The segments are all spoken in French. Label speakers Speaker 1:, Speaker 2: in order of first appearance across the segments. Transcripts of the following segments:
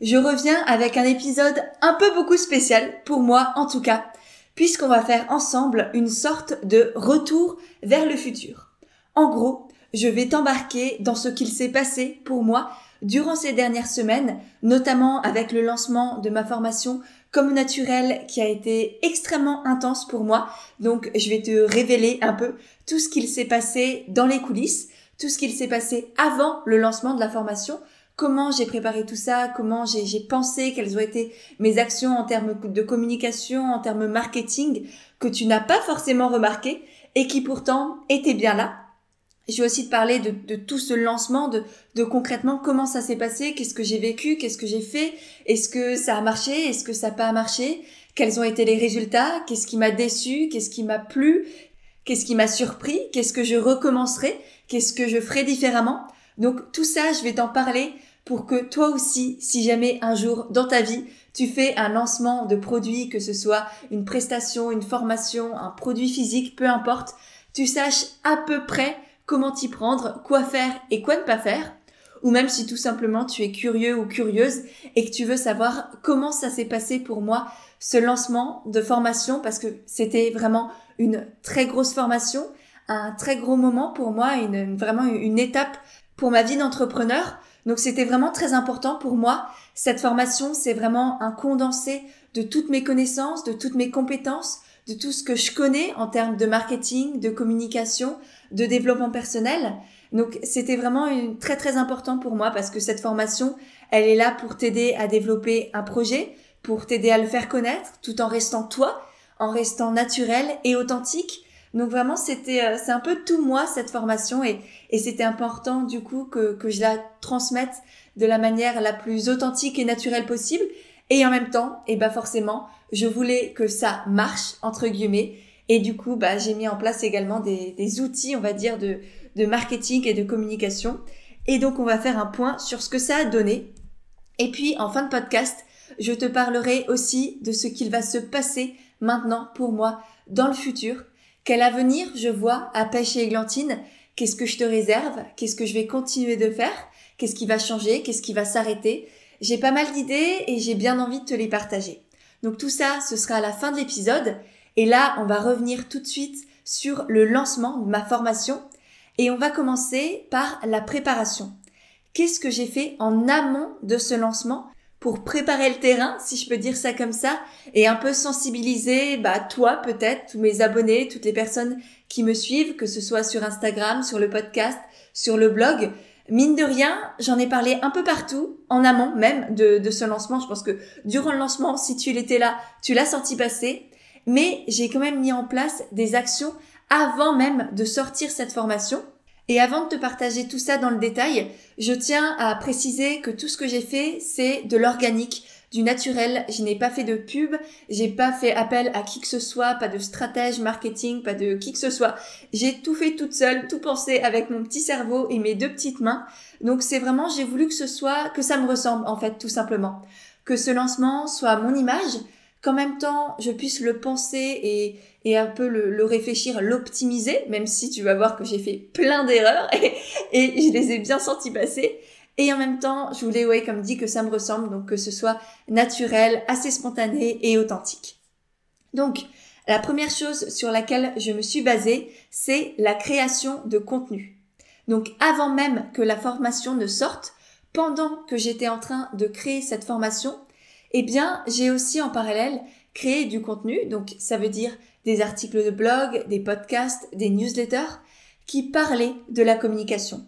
Speaker 1: je reviens avec un épisode un peu beaucoup spécial, pour moi en tout cas, puisqu'on va faire ensemble une sorte de retour vers le futur. En gros, je vais t'embarquer dans ce qu'il s'est passé pour moi durant ces dernières semaines, notamment avec le lancement de ma formation comme naturel qui a été extrêmement intense pour moi. Donc je vais te révéler un peu tout ce qu'il s'est passé dans les coulisses, tout ce qu'il s'est passé avant le lancement de la formation comment j'ai préparé tout ça, comment j'ai pensé, quelles ont été mes actions en termes de communication, en termes marketing, que tu n'as pas forcément remarqué et qui pourtant étaient bien là. Je vais aussi te parler de, tout ce lancement, de, de concrètement comment ça s'est passé, qu'est-ce que j'ai vécu, qu'est-ce que j'ai fait, est-ce que ça a marché, est-ce que ça n'a pas marché, quels ont été les résultats, qu'est-ce qui m'a déçu, qu'est-ce qui m'a plu, qu'est-ce qui m'a surpris, qu'est-ce que je recommencerai, qu'est-ce que je ferai différemment. Donc tout ça, je vais t'en parler pour que toi aussi, si jamais un jour dans ta vie, tu fais un lancement de produit, que ce soit une prestation, une formation, un produit physique, peu importe, tu saches à peu près comment t'y prendre, quoi faire et quoi ne pas faire. Ou même si tout simplement tu es curieux ou curieuse et que tu veux savoir comment ça s'est passé pour moi, ce lancement de formation, parce que c'était vraiment une très grosse formation, un très gros moment pour moi, une, vraiment une étape pour ma vie d'entrepreneur. Donc c'était vraiment très important pour moi. Cette formation, c'est vraiment un condensé de toutes mes connaissances, de toutes mes compétences, de tout ce que je connais en termes de marketing, de communication, de développement personnel. Donc c'était vraiment une, très très important pour moi parce que cette formation, elle est là pour t'aider à développer un projet, pour t'aider à le faire connaître tout en restant toi, en restant naturel et authentique donc vraiment, c'était, euh, c'est un peu tout moi cette formation et, c'était important du coup que, que je la transmette de la manière la plus authentique et naturelle possible. Et en même temps, et bah forcément, je voulais que ça marche entre guillemets. Et du coup, bah j'ai mis en place également des, des outils, on va dire, de, de marketing et de communication. Et donc, on va faire un point sur ce que ça a donné. Et puis, en fin de podcast, je te parlerai aussi de ce qu'il va se passer maintenant pour moi dans le futur quel avenir je vois à Pêche et Églantine? Qu'est-ce que je te réserve? Qu'est-ce que je vais continuer de faire? Qu'est-ce qui va changer? Qu'est-ce qui va s'arrêter? J'ai pas mal d'idées et j'ai bien envie de te les partager. Donc tout ça, ce sera à la fin de l'épisode. Et là, on va revenir tout de suite sur le lancement de ma formation. Et on va commencer par la préparation. Qu'est-ce que j'ai fait en amont de ce lancement? Pour préparer le terrain, si je peux dire ça comme ça, et un peu sensibiliser, bah, toi peut-être, tous mes abonnés, toutes les personnes qui me suivent, que ce soit sur Instagram, sur le podcast, sur le blog. Mine de rien, j'en ai parlé un peu partout, en amont même de, de ce lancement. Je pense que durant le lancement, si tu l'étais là, tu l'as senti passer. Mais j'ai quand même mis en place des actions avant même de sortir cette formation et avant de te partager tout ça dans le détail, je tiens à préciser que tout ce que j'ai fait, c'est de l'organique, du naturel. Je n'ai pas fait de pub, j'ai pas fait appel à qui que ce soit, pas de stratège marketing, pas de qui que ce soit. J'ai tout fait toute seule, tout pensé avec mon petit cerveau et mes deux petites mains. Donc c'est vraiment, j'ai voulu que ce soit, que ça me ressemble en fait, tout simplement. Que ce lancement soit mon image, qu'en même temps je puisse le penser et, et un peu le, réfléchir, l'optimiser, même si tu vas voir que j'ai fait plein d'erreurs et, et, je les ai bien sentis passer. Et en même temps, je voulais, ouais, comme dit, que ça me ressemble, donc que ce soit naturel, assez spontané et authentique. Donc, la première chose sur laquelle je me suis basée, c'est la création de contenu. Donc, avant même que la formation ne sorte, pendant que j'étais en train de créer cette formation, eh bien, j'ai aussi en parallèle créé du contenu, donc ça veut dire des articles de blog, des podcasts, des newsletters, qui parlaient de la communication,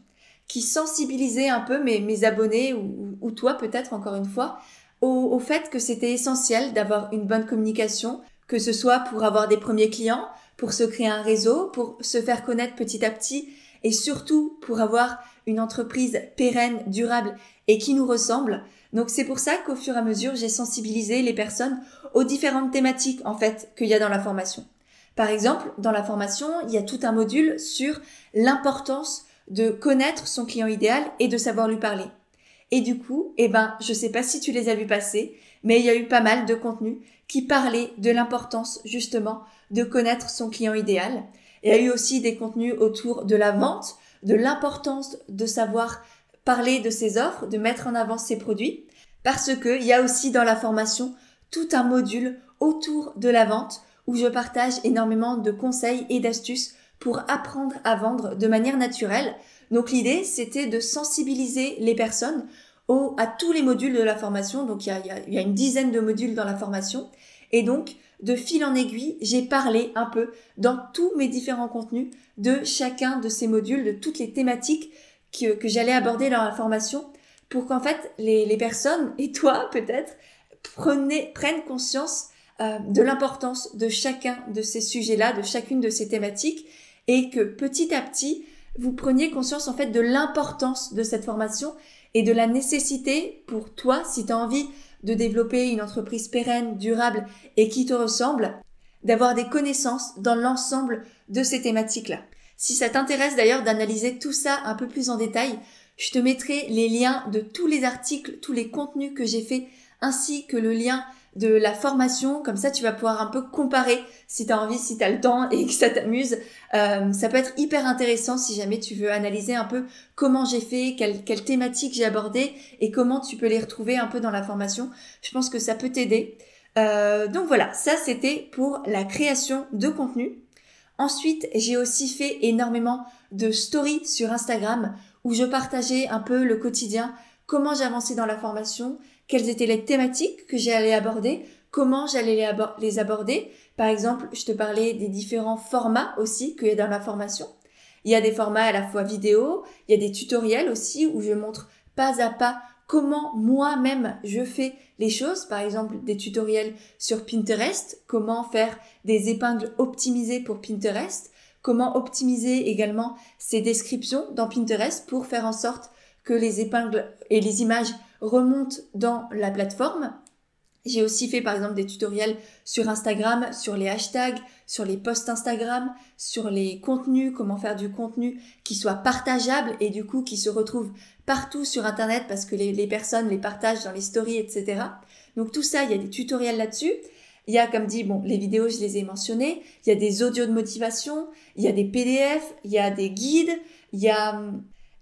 Speaker 1: qui sensibilisaient un peu mes, mes abonnés, ou, toi peut-être encore une fois, au, au fait que c'était essentiel d'avoir une bonne communication, que ce soit pour avoir des premiers clients, pour se créer un réseau, pour se faire connaître petit à petit, et surtout pour avoir une entreprise pérenne, durable et qui nous ressemble. Donc c'est pour ça qu'au fur et à mesure, j'ai sensibilisé les personnes aux différentes thématiques en fait qu'il y a dans la formation. Par exemple, dans la formation, il y a tout un module sur l'importance de connaître son client idéal et de savoir lui parler. Et du coup, eh ben, je sais pas si tu les as vus passer, mais il y a eu pas mal de contenus qui parlaient de l'importance, justement, de connaître son client idéal. Il y a eu aussi des contenus autour de la vente, de l'importance de savoir parler de ses offres, de mettre en avant ses produits, parce que il y a aussi dans la formation tout un module autour de la vente où je partage énormément de conseils et d'astuces pour apprendre à vendre de manière naturelle. Donc l'idée, c'était de sensibiliser les personnes au, à tous les modules de la formation. Donc il y a une dizaine de modules dans la formation. Et donc, de fil en aiguille, j'ai parlé un peu dans tous mes différents contenus de chacun de ces modules, de toutes les thématiques que, que j'allais aborder dans la formation pour qu'en fait les, les personnes, et toi peut-être, prennent conscience euh, de l'importance de chacun de ces sujets-là, de chacune de ces thématiques, et que petit à petit, vous preniez conscience en fait de l'importance de cette formation et de la nécessité pour toi, si tu as envie de développer une entreprise pérenne, durable et qui te ressemble, d'avoir des connaissances dans l'ensemble de ces thématiques-là. Si ça t'intéresse d'ailleurs d'analyser tout ça un peu plus en détail, je te mettrai les liens de tous les articles, tous les contenus que j'ai fait, ainsi que le lien de la formation, comme ça tu vas pouvoir un peu comparer si tu as envie, si tu as le temps et que ça t'amuse. Euh, ça peut être hyper intéressant si jamais tu veux analyser un peu comment j'ai fait, quelle, quelle thématique j'ai abordé et comment tu peux les retrouver un peu dans la formation. Je pense que ça peut t'aider. Euh, donc voilà, ça c'était pour la création de contenu. Ensuite, j'ai aussi fait énormément de stories sur Instagram où je partageais un peu le quotidien, comment j'avançais dans la formation, quelles étaient les thématiques que j'allais aborder, comment j'allais les, aborder. Par exemple, je te parlais des différents formats aussi qu'il y a dans la formation. Il y a des formats à la fois vidéo, il y a des tutoriels aussi où je montre pas à pas comment moi-même je fais les choses, par exemple des tutoriels sur Pinterest, comment faire des épingles optimisées pour Pinterest, comment optimiser également ces descriptions dans Pinterest pour faire en sorte que les épingles et les images remontent dans la plateforme. J'ai aussi fait par exemple des tutoriels sur Instagram, sur les hashtags, sur les posts Instagram, sur les contenus, comment faire du contenu qui soit partageable et du coup qui se retrouve partout sur Internet parce que les, personnes les partagent dans les stories, etc. Donc tout ça, il y a des tutoriels là-dessus. Il y a, comme dit, bon, les vidéos, je les ai mentionnées. Il y a des audios de motivation, il y a des PDF, il y a des guides, il y a,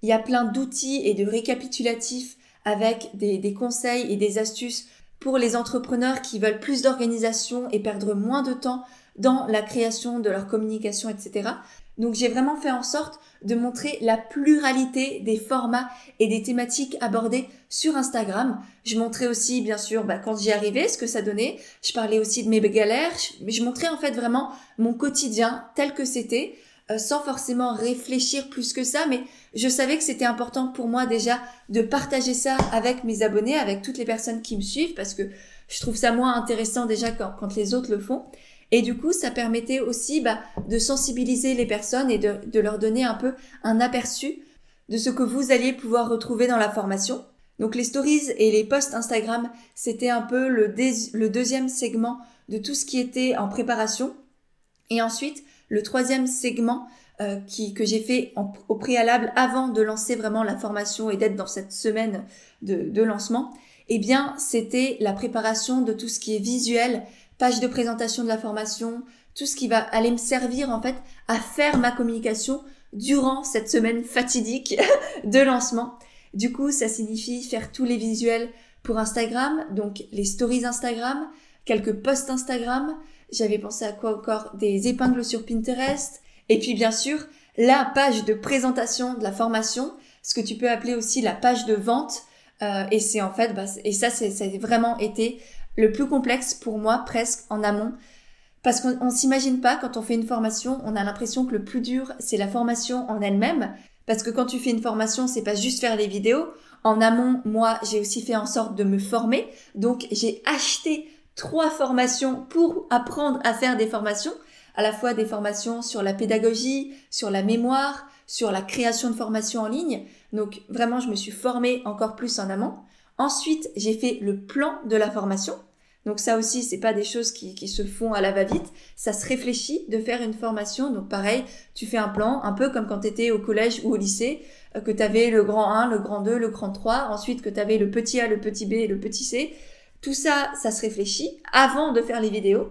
Speaker 1: il y a plein d'outils et de récapitulatifs avec des, des conseils et des astuces pour les entrepreneurs qui veulent plus d'organisation et perdre moins de temps dans la création de leur communication, etc. Donc j'ai vraiment fait en sorte de montrer la pluralité des formats et des thématiques abordées sur Instagram. Je montrais aussi, bien sûr, bah, quand j'y arrivais, ce que ça donnait. Je parlais aussi de mes galères. Je, je montrais en fait vraiment mon quotidien tel que c'était. Euh, sans forcément réfléchir plus que ça, mais je savais que c'était important pour moi déjà de partager ça avec mes abonnés, avec toutes les personnes qui me suivent, parce que je trouve ça moins intéressant déjà quand, les autres le font. Et du coup, ça permettait aussi bah, de sensibiliser les personnes et de, de leur donner un peu un aperçu de ce que vous alliez pouvoir retrouver dans la formation. Donc les stories et les posts Instagram, c'était un peu le deuxième segment de tout ce qui était en préparation. Et ensuite, le troisième segment euh, qui, que j'ai fait au préalable avant de lancer vraiment la formation et d'être dans cette semaine de, de lancement, eh bien, c'était la préparation de tout ce qui est visuel, page de présentation de la formation, tout ce qui va aller me servir en fait à faire ma communication durant cette semaine fatidique de lancement. Du coup, ça signifie faire tous les visuels pour Instagram, donc les stories Instagram, quelques posts Instagram, j'avais pensé à quoi encore? Des épingles sur Pinterest. Et puis bien sûr, la page de présentation de la formation, ce que tu peux appeler aussi la page de vente. Euh, et c'est en fait, bah, et ça, ça a vraiment été le plus complexe pour moi presque en amont. Parce qu'on s'imagine pas quand on fait une formation, on a l'impression que le plus dur, c'est la formation en elle-même. Parce que quand tu fais une formation, c'est pas juste faire les vidéos. En amont, moi, j'ai aussi fait en sorte de me former. Donc, j'ai acheté trois formations pour apprendre à faire des formations, à la fois des formations sur la pédagogie, sur la mémoire, sur la création de formations en ligne. Donc vraiment, je me suis formée encore plus en amont. Ensuite, j'ai fait le plan de la formation. Donc ça aussi, c'est pas des choses qui, qui se font à la va-vite. Ça se réfléchit de faire une formation. Donc pareil, tu fais un plan, un peu comme quand tu étais au collège ou au lycée, euh, que tu avais le grand 1, le grand 2, le grand 3, ensuite que tu avais le petit A, le petit B et le petit C. Tout ça, ça se réfléchit avant de faire les vidéos.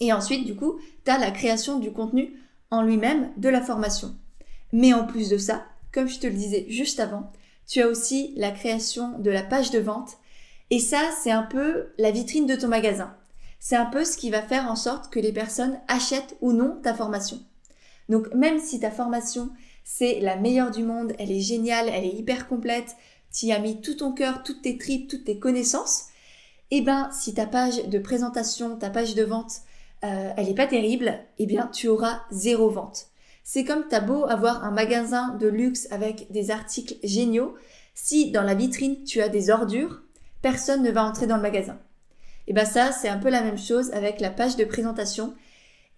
Speaker 1: Et ensuite, du coup, tu as la création du contenu en lui-même de la formation. Mais en plus de ça, comme je te le disais juste avant, tu as aussi la création de la page de vente et ça, c'est un peu la vitrine de ton magasin. C'est un peu ce qui va faire en sorte que les personnes achètent ou non ta formation. Donc même si ta formation, c'est la meilleure du monde, elle est géniale, elle est hyper complète, tu y as mis tout ton cœur, toutes tes tripes, toutes tes connaissances, eh ben si ta page de présentation, ta page de vente, euh, elle n'est pas terrible, eh bien tu auras zéro vente. C'est comme t'as beau avoir un magasin de luxe avec des articles géniaux, si dans la vitrine tu as des ordures, personne ne va entrer dans le magasin. Et bien ça, c'est un peu la même chose avec la page de présentation.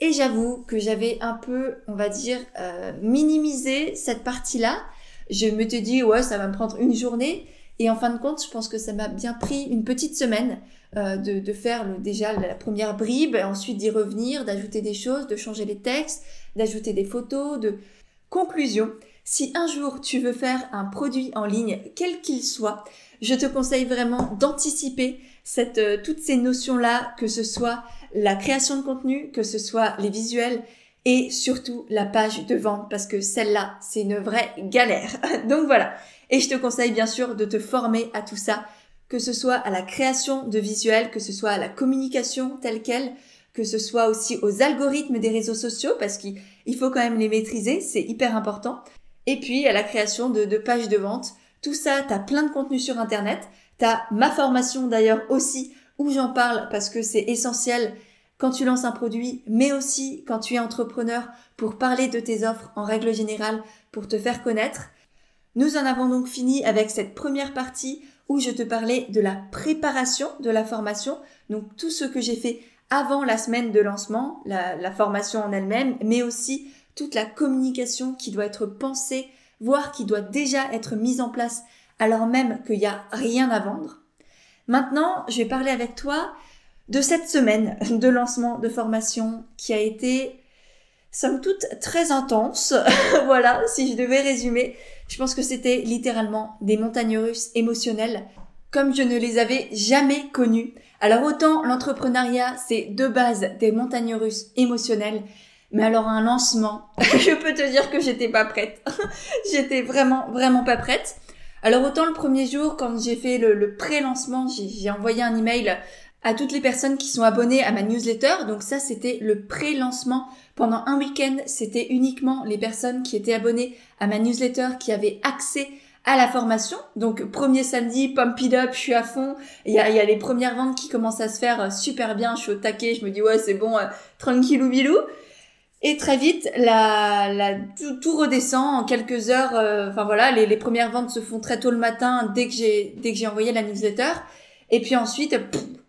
Speaker 1: Et j'avoue que j'avais un peu, on va dire, euh, minimisé cette partie-là. Je me te dis, ouais, ça va me prendre une journée. Et en fin de compte, je pense que ça m'a bien pris une petite semaine euh, de, de, faire le, déjà la première bribe, ensuite d'y revenir, d'ajouter des choses, de changer les textes, d'ajouter des photos, de conclusion. Si un jour tu veux faire un produit en ligne, quel qu'il soit, je te conseille vraiment d'anticiper euh, toutes ces notions-là, que ce soit la création de contenu, que ce soit les visuels et surtout la page de vente parce que celle-là, c'est une vraie galère. Donc voilà. Et je te conseille bien sûr de te former à tout ça, que ce soit à la création de visuels, que ce soit à la communication telle qu'elle, que ce soit aussi aux algorithmes des réseaux sociaux parce qu'il faut quand même les maîtriser, c'est hyper important. Et puis à la création de, de pages de vente tout ça, tu as plein de contenu sur Internet. Tu as ma formation d'ailleurs aussi où j'en parle parce que c'est essentiel quand tu lances un produit, mais aussi quand tu es entrepreneur pour parler de tes offres en règle générale, pour te faire connaître. Nous en avons donc fini avec cette première partie où je te parlais de la préparation de la formation, donc tout ce que j'ai fait avant la semaine de lancement, la, formation en elle-même, mais aussi toute la communication qui doit être pensée voire qui doit déjà être mise en place alors même qu'il n'y a rien à vendre. Maintenant, je vais parler avec toi de cette semaine de lancement de formation qui a été, somme toute, très intense. voilà, si je devais résumer, je pense que c'était littéralement des montagnes russes émotionnelles comme je ne les avais jamais connues. Alors autant l'entrepreneuriat, c'est de base des montagnes russes émotionnelles, mais alors un lancement, je peux te dire que j'étais pas prête. j'étais vraiment vraiment pas prête. Alors autant le premier jour quand j'ai fait le, pré-lancement, j'ai envoyé un email à toutes les personnes qui sont abonnées à ma newsletter. Donc ça c'était le pré-lancement. Pendant un week-end, c'était uniquement les personnes qui étaient abonnées à ma newsletter qui avaient accès à la formation. Donc premier samedi, pump it up, je suis à fond. Il y a, y a les premières ventes qui commencent à se faire euh, super bien. Je suis au taquet, je me dis ouais c'est bon, euh, tranquillou bilou. Et très vite, la, la, tout, redescend en quelques heures. Euh, enfin voilà, les, premières ventes se font très tôt le matin dès que j'ai dès que j'ai envoyé la newsletter. Et puis ensuite,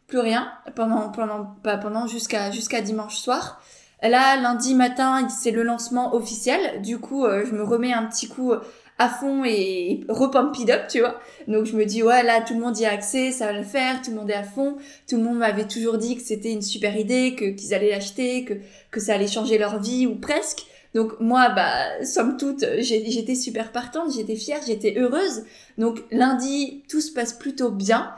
Speaker 1: plus rien pendant pendant pas pendant jusqu'à jusqu'à dimanche soir. Là, lundi matin, c'est le lancement officiel. Du coup, euh, je me remets un petit coup à fond et repumped up, tu vois. Donc je me dis ouais là tout le monde y a accès, ça va le faire, tout le monde est à fond, tout le monde m'avait toujours dit que c'était une super idée, que qu'ils allaient l'acheter, que que ça allait changer leur vie ou presque. Donc moi bah somme toute j'étais super partante, j'étais fière, j'étais heureuse. Donc lundi tout se passe plutôt bien.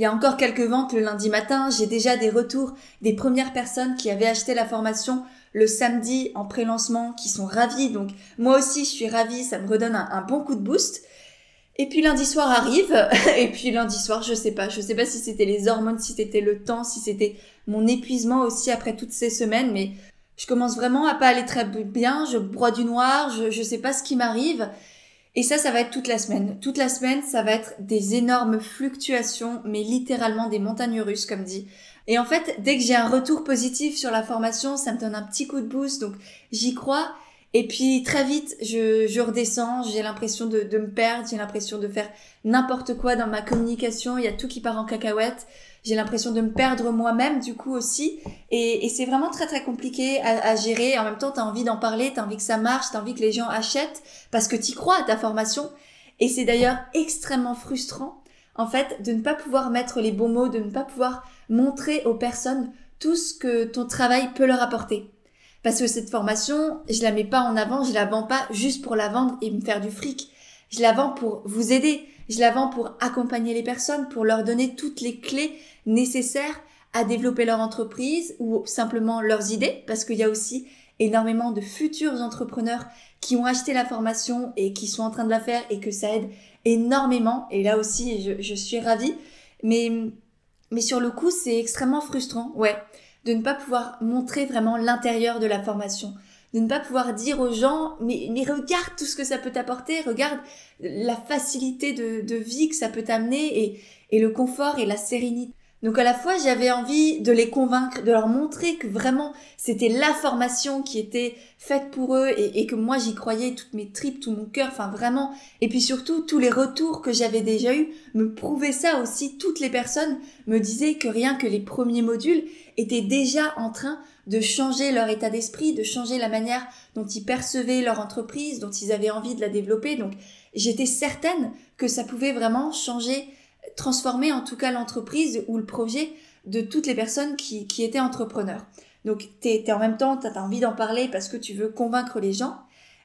Speaker 1: Il y a encore quelques ventes le lundi matin, j'ai déjà des retours des premières personnes qui avaient acheté la formation le samedi en pré-lancement qui sont ravis. Donc moi aussi je suis ravie, ça me redonne un, bon coup de boost. Et puis lundi soir arrive, et puis lundi soir, je sais pas, je sais pas si c'était les hormones, si c'était le temps, si c'était mon épuisement aussi après toutes ces semaines, mais je commence vraiment à pas aller très bien, je broie du noir, je, je sais pas ce qui m'arrive. Et ça, ça va être toute la semaine. Toute la semaine, ça va être des énormes fluctuations, mais littéralement des montagnes russes, comme dit. Et en fait, dès que j'ai un retour positif sur la formation, ça me donne un petit coup de boost. Donc j'y crois. Et puis très vite, je, je redescends, j'ai l'impression de, de, me perdre, j'ai l'impression de faire n'importe quoi dans ma communication, il y a tout qui part en cacahuète, j'ai l'impression de me perdre moi-même du coup aussi, et, c'est vraiment très très compliqué à, à gérer, en même temps tu as envie d'en parler, tu as envie que ça marche, tu as envie que les gens achètent, parce que tu crois à ta formation, et c'est d'ailleurs extrêmement frustrant en fait, de ne pas pouvoir mettre les bons mots, de ne pas pouvoir montrer aux personnes tout ce que ton travail peut leur apporter. Parce que cette formation, je la mets pas en avant, je la vends pas juste pour la vendre et me faire du fric. Je la vends pour vous aider, je la vends pour accompagner les personnes, pour leur donner toutes les clés nécessaires à développer leur entreprise ou simplement leurs idées, parce qu'il y a aussi énormément de futurs entrepreneurs qui ont acheté la formation et qui sont en train de la faire et que ça aide énormément. Et là aussi, je, suis ravie. Mais, mais sur le coup, c'est extrêmement frustrant, ouais, de ne pas pouvoir montrer vraiment l'intérieur de la formation. De ne pas pouvoir dire aux gens, mais, regarde tout ce que ça peut t'apporter, regarde la facilité de, vie que ça peut t'amener et, et le confort et la sérénité donc à la fois j'avais envie de les convaincre, de leur montrer que vraiment c'était la formation qui était faite pour eux et, que moi j'y croyais toutes mes tripes, tout mon cœur, enfin vraiment. Et puis surtout tous les retours que j'avais déjà eus me prouvaient ça aussi. Toutes les personnes me disaient que rien que les premiers modules étaient déjà en train de changer leur état d'esprit, de changer la manière dont ils percevaient leur entreprise, dont ils avaient envie de la développer. Donc j'étais certaine que ça pouvait vraiment changer transformer en tout cas l'entreprise ou le projet de toutes les personnes qui, qui étaient entrepreneurs. Donc, tu es, en même temps, tu as envie d'en parler parce que tu veux convaincre les gens.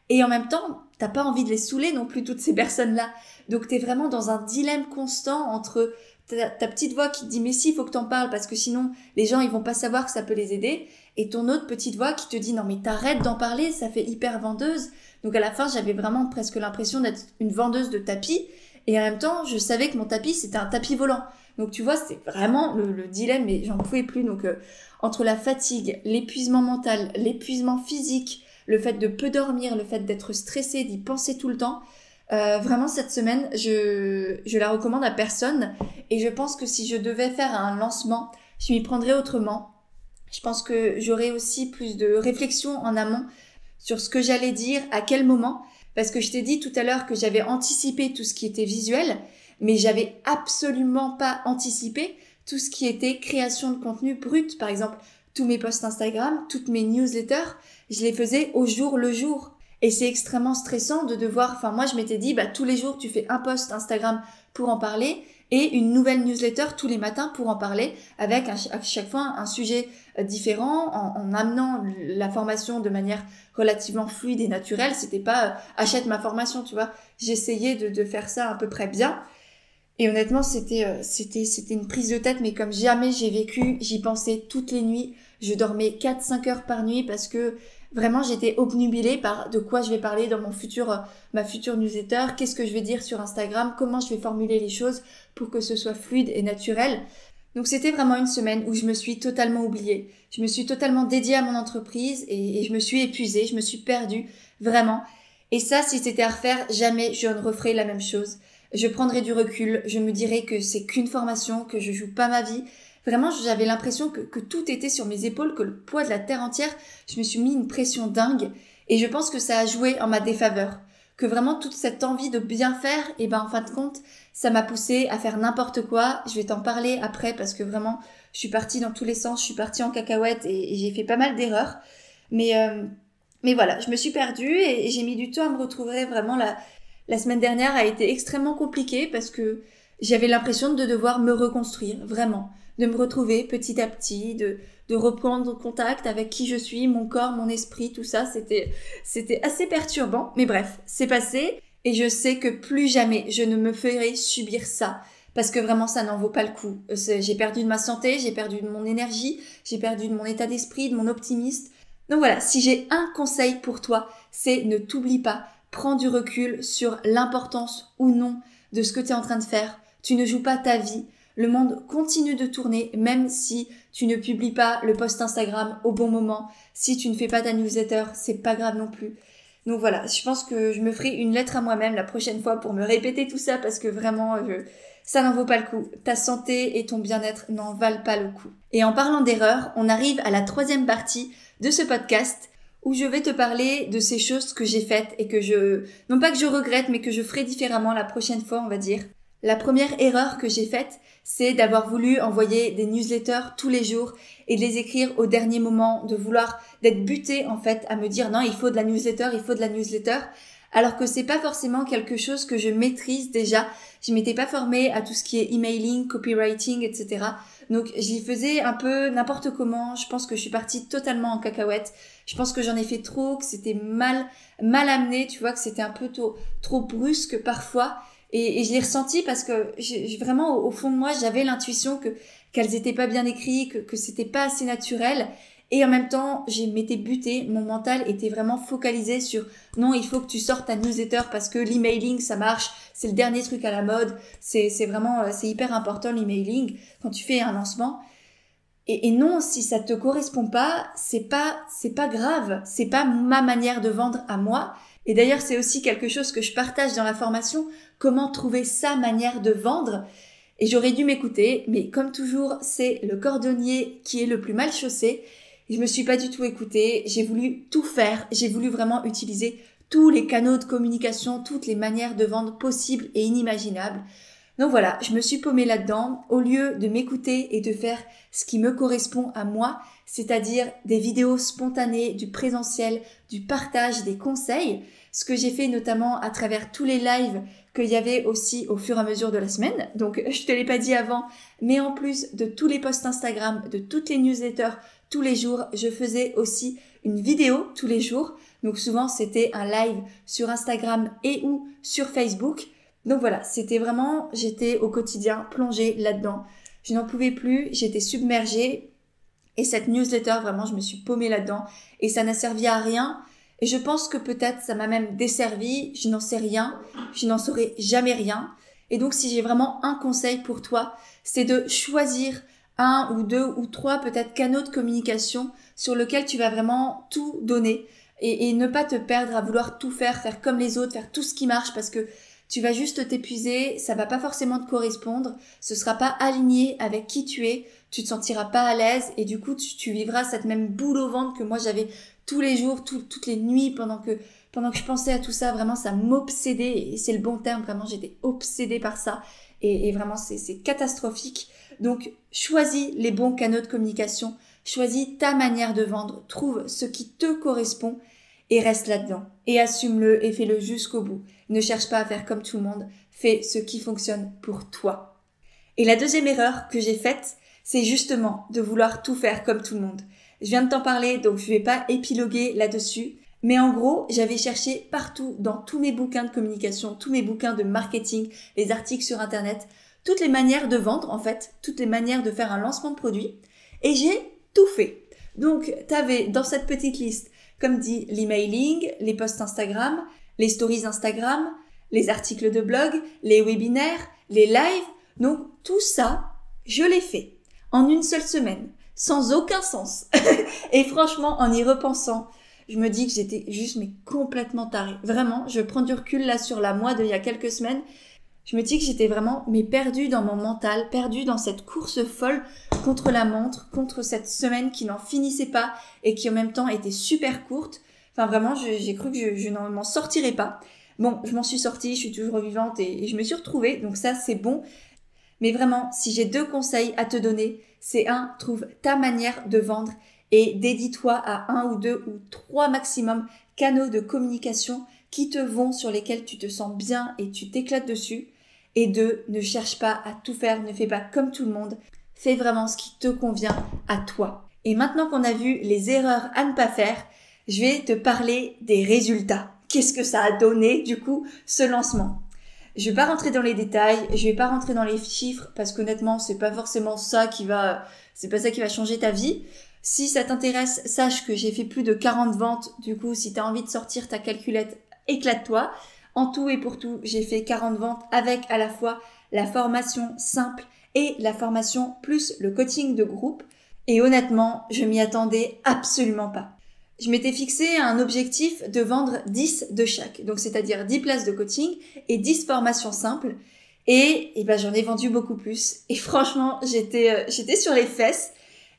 Speaker 1: Et en même temps, t'as pas envie de les saouler non plus, toutes ces personnes-là. Donc, tu es vraiment dans un dilemme constant entre ta, ta, petite voix qui te dit mais si, il faut que t'en parles parce que sinon, les gens, ils vont pas savoir que ça peut les aider. Et ton autre petite voix qui te dit non mais t'arrêtes d'en parler, ça fait hyper vendeuse. Donc, à la fin, j'avais vraiment presque l'impression d'être une vendeuse de tapis. Et en même temps, je savais que mon tapis, c'était un tapis volant. Donc tu vois, c'était vraiment le, dilemme, mais j'en pouvais plus. Donc euh, entre la fatigue, l'épuisement mental, l'épuisement physique, le fait de peu dormir, le fait d'être stressé, d'y penser tout le temps, euh, vraiment cette semaine, je, je la recommande à personne. Et je pense que si je devais faire un lancement, je m'y prendrais autrement. Je pense que j'aurais aussi plus de réflexion en amont sur ce que j'allais dire, à quel moment. Parce que je t'ai dit tout à l'heure que j'avais anticipé tout ce qui était visuel, mais j'avais absolument pas anticipé tout ce qui était création de contenu brut. Par exemple, tous mes posts Instagram, toutes mes newsletters, je les faisais au jour le jour. Et c'est extrêmement stressant de devoir, enfin moi je m'étais dit, bah tous les jours tu fais un post Instagram pour en parler et une nouvelle newsletter tous les matins pour en parler avec à chaque fois un sujet euh, différent en, amenant la formation de manière relativement fluide et naturelle. C'était pas euh, achète ma formation, tu vois. J'essayais de, de faire ça à peu près bien. Et honnêtement, c'était euh, c'était c'était une prise de tête, mais comme jamais j'ai vécu, j'y pensais toutes les nuits. Je dormais 4-5 heures par nuit parce que Vraiment, j'étais obnubilée par de quoi je vais parler dans mon futur, ma future newsletter, qu'est-ce que je vais dire sur Instagram, comment je vais formuler les choses pour que ce soit fluide et naturel? Donc c'était vraiment une semaine où je me suis totalement oubliée. Je me suis totalement dédiée à mon entreprise et, je me suis épuisée, je me suis perdue, vraiment. Et ça, si c'était à refaire, jamais je ne referais la même chose. Je prendrais du recul, je me dirais que c'est qu'une formation, que je joue pas ma vie, Vraiment, j'avais l'impression que, tout était sur mes épaules, que le poids de la terre entière, je me suis mis une pression dingue. Et je pense que ça a joué en ma défaveur. Que vraiment toute cette envie de bien faire, et ben en fin de compte, ça m'a poussé à faire n'importe quoi. Je vais t'en parler après parce que vraiment, je suis partie dans tous les sens, je suis partie en cacahuète et, j'ai fait pas mal d'erreurs. Mais, euh, mais voilà, je me suis perdue et, j'ai mis du temps à me retrouver. Vraiment, la, la semaine dernière a été extrêmement compliquée parce que j'avais l'impression de devoir me reconstruire, vraiment de me retrouver petit à petit, de, de reprendre contact avec qui je suis, mon corps, mon esprit, tout ça, c'était, c'était assez perturbant. Mais bref, c'est passé et je sais que plus jamais je ne me ferai subir ça. Parce que vraiment, ça n'en vaut pas le coup. J'ai perdu de ma santé, j'ai perdu de mon énergie, j'ai perdu de mon état d'esprit, de mon optimisme. Donc voilà, si j'ai un conseil pour toi, c'est ne t'oublie pas, prends du recul sur l'importance ou non de ce que tu es en train de faire. Tu ne joues pas ta vie, le monde continue de tourner même si tu ne publies pas le post Instagram au bon moment, si tu ne fais pas ta newsletter, c'est pas grave non plus. Donc voilà, je pense que je me ferai une lettre à moi-même la prochaine fois pour me répéter tout ça parce que vraiment, ça n'en vaut pas le coup. Ta santé et ton bien-être n'en valent pas le coup. Et en parlant d'erreurs, on arrive à la troisième partie de ce podcast où je vais te parler de ces choses que j'ai faites et que je, non pas que je regrette, mais que je ferai différemment la prochaine fois, on va dire. La première erreur que j'ai faite, c'est d'avoir voulu envoyer des newsletters tous les jours et de les écrire au dernier moment, de vouloir d'être buté en fait à me dire non, il faut de la newsletter, il faut de la newsletter, alors que c'est pas forcément quelque chose que je maîtrise déjà. Je m'étais pas formée à tout ce qui est emailing, copywriting, etc. Donc j'y faisais un peu n'importe comment. Je pense que je suis partie totalement en cacahuète. Je pense que j'en ai fait trop, que c'était mal mal amené, tu vois, que c'était un peu trop, trop brusque parfois. Et, je l'ai ressenti parce que vraiment au, fond de moi j'avais l'intuition que qu'elles étaient pas bien écrites, que, c'était pas assez naturel. Et en même temps, j'ai m'étais buté, mon mental était vraiment focalisé sur non, il faut que tu sortes ta newsletter parce que l'emailing ça marche, c'est le dernier truc à la mode, c'est c'est vraiment euh, c'est hyper important l'emailing quand tu fais un lancement. Et, et, non, si ça te correspond pas, c'est pas c'est pas grave, c'est pas ma manière de vendre à moi. Et d'ailleurs, c'est aussi quelque chose que je partage dans la formation, comment trouver sa manière de vendre. Et j'aurais dû m'écouter, mais comme toujours, c'est le cordonnier qui est le plus mal chaussé. Je me suis pas du tout écoutée, j'ai voulu tout faire, j'ai voulu vraiment utiliser tous les canaux de communication, toutes les manières de vendre possibles et inimaginables. Donc voilà, je me suis paumée là-dedans au lieu de m'écouter et de faire ce qui me correspond à moi, c'est-à-dire des vidéos spontanées, du présentiel, du partage, des conseils, ce que j'ai fait notamment à travers tous les lives qu'il y avait aussi au fur et à mesure de la semaine. Donc je te l'ai pas dit avant, mais en plus de tous les posts Instagram, de toutes les newsletters, tous les jours. Je faisais aussi une vidéo tous les jours. Donc souvent c'était un live sur Instagram et ou sur Facebook. Donc voilà, c'était vraiment, j'étais au quotidien plongée là-dedans. Je n'en pouvais plus, j'étais submergée. Et cette newsletter, vraiment, je me suis paumée là-dedans. Et ça n'a servi à rien. Et je pense que peut-être ça m'a même desservi. Je n'en sais rien. Je n'en saurai jamais rien. Et donc si j'ai vraiment un conseil pour toi, c'est de choisir un ou deux ou trois peut-être canaux de communication sur lesquels tu vas vraiment tout donner et, ne pas te perdre à vouloir tout faire, faire comme les autres, faire tout ce qui marche parce que tu vas juste t'épuiser, ça va pas forcément te correspondre, ce sera pas aligné avec qui tu es, tu te sentiras pas à l'aise et du coup tu, vivras cette même boule au ventre que moi j'avais tous les jours, toutes les nuits pendant que pendant que je pensais à tout ça, vraiment ça m'obsédait et c'est le bon terme, vraiment j'étais obsédée par ça et, et vraiment c'est catastrophique. Donc, choisis les bons canaux de communication, choisis ta manière de vendre, trouve ce qui te correspond et reste là-dedans. Et assume-le et fais-le jusqu'au bout. Ne cherche pas à faire comme tout le monde, fais ce qui fonctionne pour toi. Et la deuxième erreur que j'ai faite, c'est justement de vouloir tout faire comme tout le monde. Je viens de t'en parler, donc je vais pas épiloguer là-dessus. Mais en gros, j'avais cherché partout dans tous mes bouquins de communication, tous mes bouquins de marketing, les articles sur Internet, toutes les manières de vendre, en fait, toutes les manières de faire un lancement de produit. Et j'ai tout fait. Donc, tu avais dans cette petite liste, comme dit, l'emailing, les posts Instagram, les stories Instagram, les articles de blog, les webinaires, les lives. Donc, tout ça, je l'ai fait en une seule semaine, sans aucun sens. Et franchement, en y repensant, je me dis que j'étais juste mais complètement tarée. Vraiment, je prends du recul là sur la moi d'il y a quelques semaines je me dis que j'étais vraiment mais perdue dans mon mental, perdue dans cette course folle contre la montre, contre cette semaine qui n'en finissait pas et qui en même temps était super courte. Enfin vraiment, j'ai cru que je, n'en m'en sortirais pas. Bon, je m'en suis sortie, je suis toujours vivante et, je me suis retrouvée, donc ça c'est bon. Mais vraiment, si j'ai deux conseils à te donner, c'est un, trouve ta manière de vendre et dédie-toi à un ou deux ou trois maximum canaux de communication qui te vont, sur lesquels tu te sens bien et tu t'éclates dessus. Et deux, ne cherche pas à tout faire, ne fais pas comme tout le monde. Fais vraiment ce qui te convient à toi. Et maintenant qu'on a vu les erreurs à ne pas faire, je vais te parler des résultats. Qu'est-ce que ça a donné, du coup, ce lancement? Je vais pas rentrer dans les détails, je vais pas rentrer dans les chiffres parce qu'honnêtement, c'est pas forcément ça qui va, c'est pas ça qui va changer ta vie. Si ça t'intéresse, sache que j'ai fait plus de 40 ventes. Du coup, si tu as envie de sortir ta calculette, éclate-toi. En tout et pour tout, j'ai fait 40 ventes avec à la fois la formation simple et la formation plus le coaching de groupe. Et honnêtement, je m'y attendais absolument pas. Je m'étais fixé un objectif de vendre 10 de chaque, donc c'est-à-dire 10 places de coaching et 10 formations simples. Et, et ben j'en ai vendu beaucoup plus. Et franchement, j'étais euh, j'étais sur les fesses.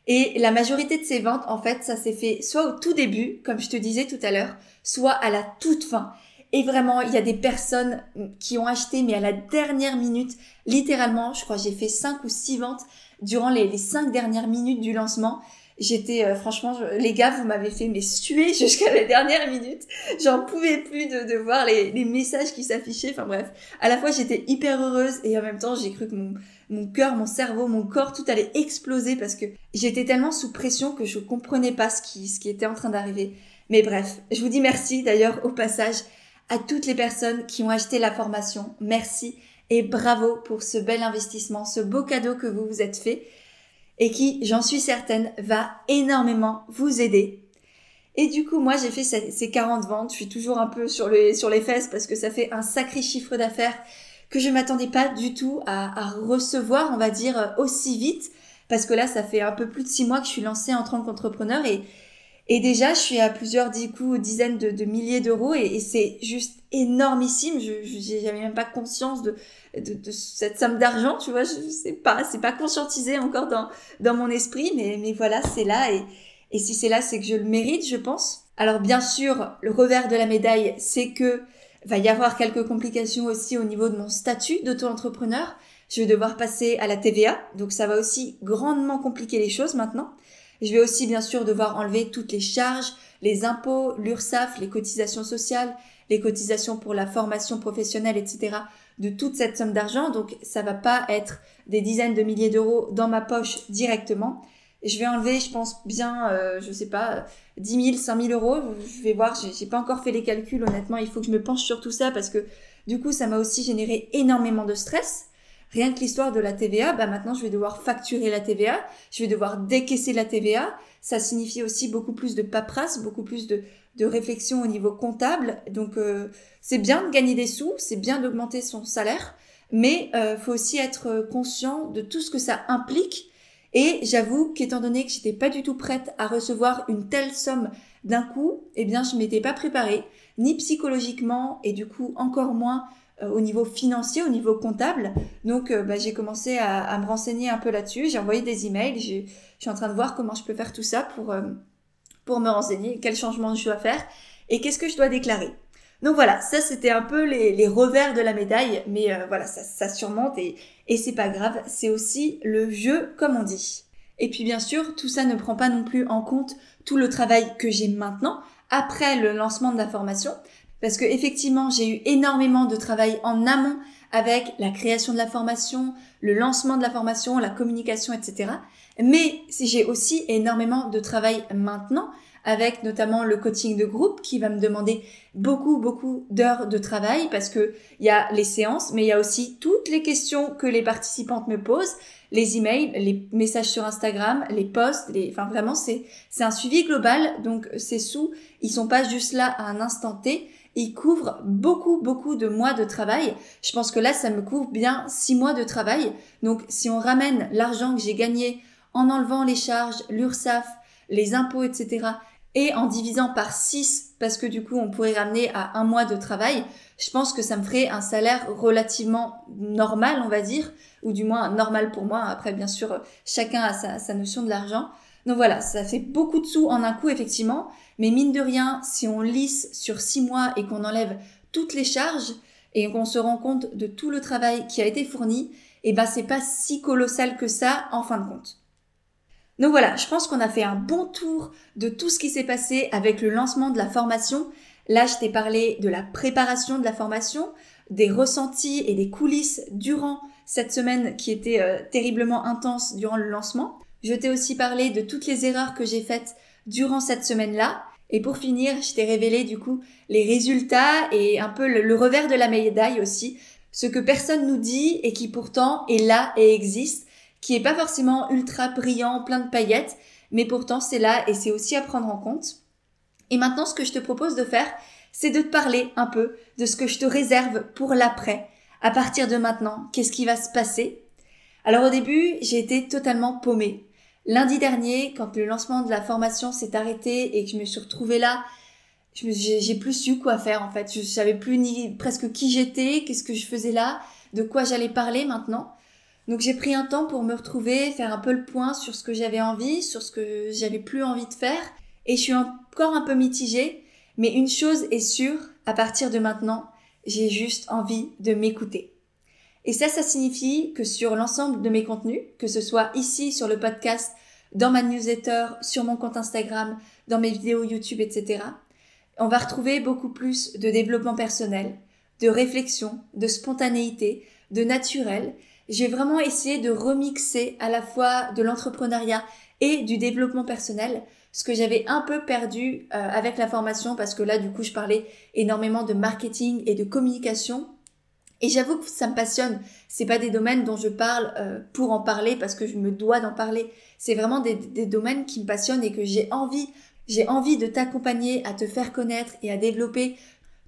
Speaker 1: Et la majorité de ces ventes, en fait, ça s'est fait soit au tout début, comme je te disais tout à l'heure, soit à la toute fin. Et vraiment, il y a des personnes qui ont acheté, mais à la dernière minute, littéralement, je crois j'ai fait 5 ou 6 ventes durant les, les 5 dernières minutes du lancement. J'étais euh, franchement, les gars, vous m'avez fait mais suer jusqu'à la dernière minute. J'en pouvais plus de, voir les, les messages qui s'affichaient. Enfin bref, à la fois j'étais hyper heureuse et en même temps j'ai cru que mon mon cœur, mon cerveau, mon corps, tout allait exploser parce que j'étais tellement sous pression que je comprenais pas ce qui ce qui était en train d'arriver. Mais bref, je vous dis merci d'ailleurs au passage à toutes les personnes qui ont acheté la formation. Merci et bravo pour ce bel investissement, ce beau cadeau que vous vous êtes fait et qui, j'en suis certaine, va énormément vous aider. Et du coup, moi, j'ai fait ces 40 ventes. Je suis toujours un peu sur les, fesses parce que ça fait un sacré chiffre d'affaires que je m'attendais pas du tout à, à, recevoir, on va dire, aussi vite. Parce que là, ça fait un peu plus de six mois que je suis lancée en tant qu'entrepreneur et, et déjà, je suis à plusieurs du coup, dizaines de, milliers d'euros et, c'est juste énormissime. Je j'avais même pas conscience de, de, de cette somme d'argent, tu vois. Je sais pas, c'est pas conscientisé encore dans dans mon esprit, mais mais voilà, c'est là et et si c'est là, c'est que je le mérite, je pense. Alors bien sûr, le revers de la médaille, c'est que va y avoir quelques complications aussi au niveau de mon statut d'auto-entrepreneur. Je vais devoir passer à la TVA, donc ça va aussi grandement compliquer les choses maintenant. Je vais aussi bien sûr devoir enlever toutes les charges, les impôts, l'URSSAF, les cotisations sociales, les cotisations pour la formation professionnelle, etc. de toute cette somme d'argent. Donc ça va pas être des dizaines de milliers d'euros dans ma poche directement. Je vais enlever, je pense bien, euh, je sais pas, 10 000, 5 000 euros. Je vais voir, j'ai pas encore fait les calculs, honnêtement. Il faut que je me penche sur tout ça parce que du coup, ça m'a aussi généré énormément de stress. Rien que l'histoire de la TVA, bah maintenant je vais devoir facturer la TVA, je vais devoir décaisser la TVA. Ça signifie aussi beaucoup plus de paperasse, beaucoup plus de, de réflexion au niveau comptable. Donc euh, c'est bien de gagner des sous, c'est bien d'augmenter son salaire, mais euh, faut aussi être conscient de tout ce que ça implique. Et j'avoue qu'étant donné que j'étais pas du tout prête à recevoir une telle somme d'un coup, eh bien je m'étais pas préparée, ni psychologiquement et du coup encore moins euh, au niveau financier, au niveau comptable. Donc, euh, bah, j'ai commencé à, me renseigner un peu là-dessus. J'ai envoyé des emails. Je suis en train de voir comment je peux faire tout ça pour, euh, pour me renseigner, quels changements je dois faire et qu'est-ce que je dois déclarer. Donc voilà, ça c'était un peu les, les, revers de la médaille, mais voilà, ça, ça surmonte et, et c'est pas grave, c'est aussi le jeu comme on dit. Et puis bien sûr, tout ça ne prend pas non plus en compte tout le travail que j'ai maintenant, après le lancement de la formation, parce que effectivement, j'ai eu énormément de travail en amont avec la création de la formation, le lancement de la formation, la communication, etc. Mais j'ai aussi énormément de travail maintenant avec notamment le coaching de groupe qui va me demander beaucoup, beaucoup d'heures de travail parce que il y a les séances, mais il y a aussi toutes les questions que les participantes me posent, les emails, les messages sur Instagram, les posts, les, enfin vraiment c'est, c'est un suivi global. Donc ces sous, ils sont pas juste là à un instant T il couvre beaucoup, beaucoup de mois de travail. Je pense que là, ça me couvre bien six mois de travail. Donc, si on ramène l'argent que j'ai gagné en enlevant les charges, l'URSSAF, les impôts, etc., et en divisant par 6, parce que du coup, on pourrait ramener à un mois de travail, je pense que ça me ferait un salaire relativement normal, on va dire, ou du moins normal pour moi. Après, bien sûr, chacun a sa notion de l'argent. Donc voilà, ça fait beaucoup de sous en un coup, effectivement. Mais mine de rien, si on lisse sur six mois et qu'on enlève toutes les charges et qu'on se rend compte de tout le travail qui a été fourni, eh ben c'est pas si colossal que ça en fin de compte. Donc voilà, je pense qu'on a fait un bon tour de tout ce qui s'est passé avec le lancement de la formation. Là, je t'ai parlé de la préparation de la formation, des ressentis et des coulisses durant cette semaine qui était euh, terriblement intense durant le lancement. Je t'ai aussi parlé de toutes les erreurs que j'ai faites durant cette semaine-là. Et pour finir, je t'ai révélé du coup les résultats et un peu le, revers de la médaille aussi, ce que personne nous dit et qui pourtant est là et existe, qui est pas forcément ultra brillant, plein de paillettes, mais pourtant c'est là et c'est aussi à prendre en compte. Et maintenant, ce que je te propose de faire, c'est de te parler un peu de ce que je te réserve pour l'après. À partir de maintenant, qu'est-ce qui va se passer? Alors au début, j'ai été totalement paumée. Lundi dernier, quand le lancement de la formation s'est arrêté et que je me suis retrouvée là, j'ai plus su quoi faire en fait. Je savais plus ni presque qui j'étais, qu'est-ce que je faisais là, de quoi j'allais parler maintenant. Donc j'ai pris un temps pour me retrouver, faire un peu le point sur ce que j'avais envie, sur ce que j'avais plus envie de faire. Et je suis encore un peu mitigée, mais une chose est sûre, à partir de maintenant, j'ai juste envie de m'écouter. Et ça, ça signifie que sur l'ensemble de mes contenus, que ce soit ici sur le podcast dans ma newsletter, sur mon compte Instagram, dans mes vidéos YouTube, etc. On va retrouver beaucoup plus de développement personnel, de réflexion, de spontanéité, de naturel. J'ai vraiment essayé de remixer à la fois de l'entrepreneuriat et du développement personnel, ce que j'avais un peu perdu euh, avec la formation parce que là du coup je parlais énormément de marketing et de communication et j'avoue que ça me passionne. C'est pas des domaines dont je parle euh, pour en parler parce que je me dois d'en parler. C'est vraiment des, des, domaines qui me passionnent et que j'ai envie. J'ai envie de t'accompagner à te faire connaître et à développer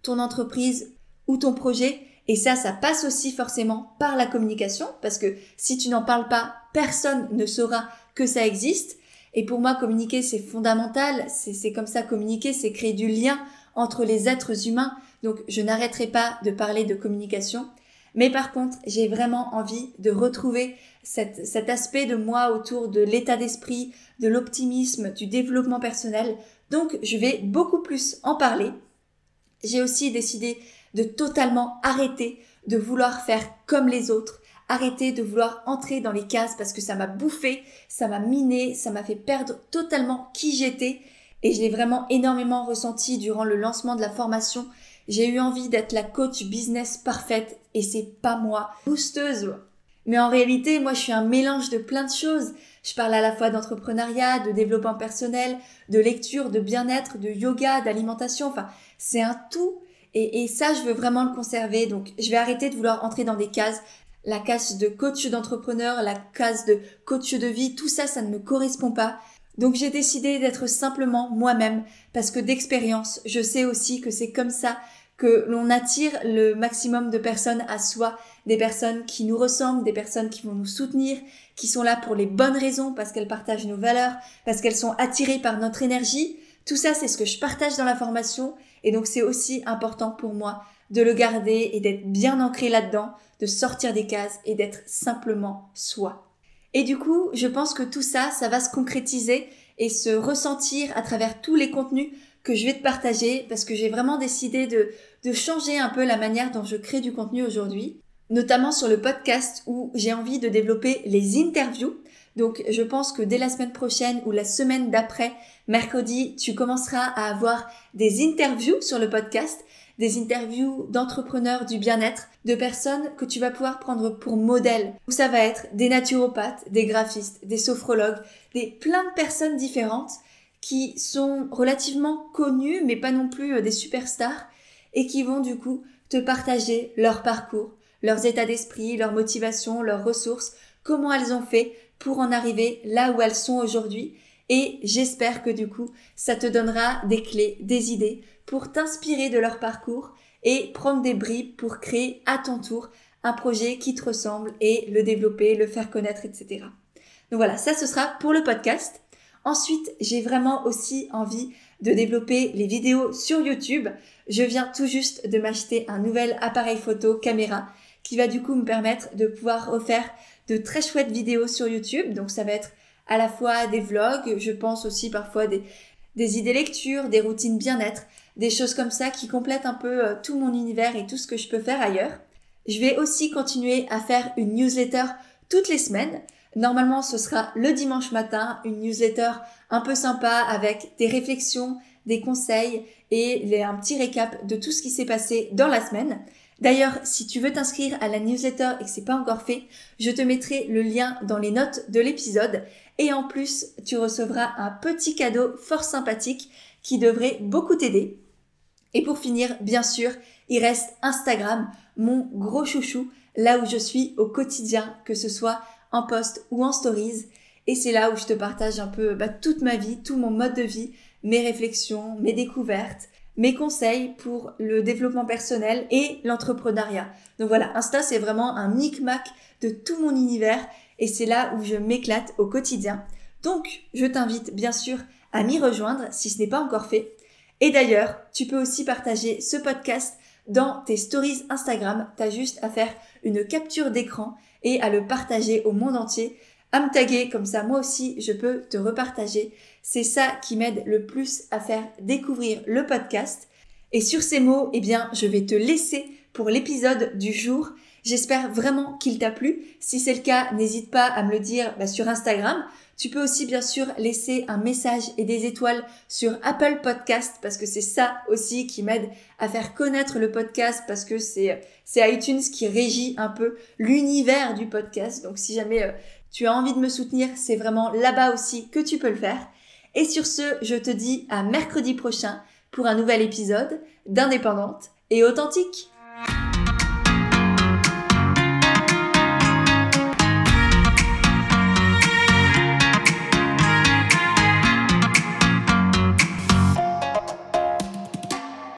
Speaker 1: ton entreprise ou ton projet. Et ça, ça passe aussi forcément par la communication parce que si tu n'en parles pas, personne ne saura que ça existe. Et pour moi, communiquer, c'est fondamental. C'est comme ça, communiquer, c'est créer du lien entre les êtres humains. Donc, je n'arrêterai pas de parler de communication. Mais par contre, j'ai vraiment envie de retrouver cet aspect de moi autour de l'état d'esprit, de l'optimisme, du développement personnel. Donc, je vais beaucoup plus en parler. J'ai aussi décidé de totalement arrêter de vouloir faire comme les autres, arrêter de vouloir entrer dans les cases parce que ça m'a bouffé, ça m'a miné, ça m'a fait perdre totalement qui j'étais et je l'ai vraiment énormément ressenti durant le lancement de la formation. J'ai eu envie d'être la coach business parfaite et c'est pas moi. Boosteuse. Mais en réalité, moi je suis un mélange de plein de choses. Je parle à la fois d'entrepreneuriat, de développement personnel, de lecture, de bien-être, de yoga, d'alimentation. Enfin, c'est un tout. Et, et, ça, je veux vraiment le conserver. Donc, je vais arrêter de vouloir entrer dans des cases. La case de coach d'entrepreneur, la case de coach de vie, tout ça, ça ne me correspond pas. Donc j'ai décidé d'être simplement moi-même parce que d'expérience, je sais aussi que c'est comme ça que l'on attire le maximum de personnes à soi, des personnes qui nous ressemblent, des personnes qui vont nous soutenir, qui sont là pour les bonnes raisons, parce qu'elles partagent nos valeurs, parce qu'elles sont attirées par notre énergie. Tout ça, c'est ce que je partage dans la formation, et donc c'est aussi important pour moi de le garder et d'être bien ancré là-dedans, de sortir des cases et d'être simplement soi. Et du coup, je pense que tout ça, ça va se concrétiser et se ressentir à travers tous les contenus que je vais te partager parce que j'ai vraiment décidé de, de changer un peu la manière dont je crée du contenu aujourd'hui, notamment sur le podcast où j'ai envie de développer les interviews. Donc je pense que dès la semaine prochaine ou la semaine d'après, mercredi, tu commenceras à avoir des interviews sur le podcast des interviews d'entrepreneurs du bien-être, de personnes que tu vas pouvoir prendre pour modèle. Où ça va être des naturopathes, des graphistes, des sophrologues, des plein de personnes différentes qui sont relativement connues mais pas non plus euh, des superstars et qui vont du coup te partager leur parcours, leurs états d'esprit, leurs motivations, leurs ressources, comment elles ont fait pour en arriver là où elles sont aujourd'hui et j'espère que du coup ça te donnera des clés, des idées pour t'inspirer de leur parcours et prendre des bribes pour créer à ton tour un projet qui te ressemble et le développer, le faire connaître, etc. Donc voilà, ça ce sera pour le podcast. Ensuite, j'ai vraiment aussi envie de développer les vidéos sur YouTube. Je viens tout juste de m'acheter un nouvel appareil photo caméra qui va du coup me permettre de pouvoir refaire de très chouettes vidéos sur YouTube. Donc ça va être à la fois des vlogs, je pense aussi parfois des, idées lecture, des routines bien-être, des choses comme ça qui complètent un peu euh, tout mon univers et tout ce que je peux faire ailleurs. Je vais aussi continuer à faire une newsletter toutes les semaines. Normalement, ce sera le dimanche matin, une newsletter un peu sympa avec des réflexions, des conseils et un petit récap de tout ce qui s'est passé dans la semaine. D'ailleurs, si tu veux t'inscrire à la newsletter et que c'est pas encore fait, je te mettrai le lien dans les notes de l'épisode et en plus, tu recevras un petit cadeau fort sympathique qui devrait beaucoup t'aider. Et pour finir, bien sûr, il reste Instagram, mon gros chouchou, là où je suis au quotidien, que ce soit en post ou en stories. Et c'est là où je te partage un peu bah, toute ma vie, tout mon mode de vie, mes réflexions, mes découvertes, mes conseils pour le développement personnel et l'entrepreneuriat. Donc voilà, Insta c'est vraiment un micmac de tout mon univers et c'est là où je m'éclate au quotidien. Donc je t'invite bien sûr à m'y rejoindre si ce n'est pas encore fait. Et d'ailleurs, tu peux aussi partager ce podcast dans tes stories Instagram. T'as juste à faire une capture d'écran et à le partager au monde entier, à me taguer comme ça moi aussi je peux te repartager. C'est ça qui m'aide le plus à faire découvrir le podcast. Et sur ces mots, eh bien, je vais te laisser pour l'épisode du jour. J'espère vraiment qu'il t'a plu. Si c'est le cas, n'hésite pas à me le dire bah, sur Instagram. Tu peux aussi bien sûr laisser un message et des étoiles sur Apple Podcast parce que c'est ça aussi qui m'aide à faire connaître le podcast parce que c'est c'est iTunes qui régit un peu l'univers du podcast. Donc si jamais euh, tu as envie de me soutenir, c'est vraiment là-bas aussi que tu peux le faire. Et sur ce, je te dis à mercredi prochain pour un nouvel épisode d'Indépendante et authentique.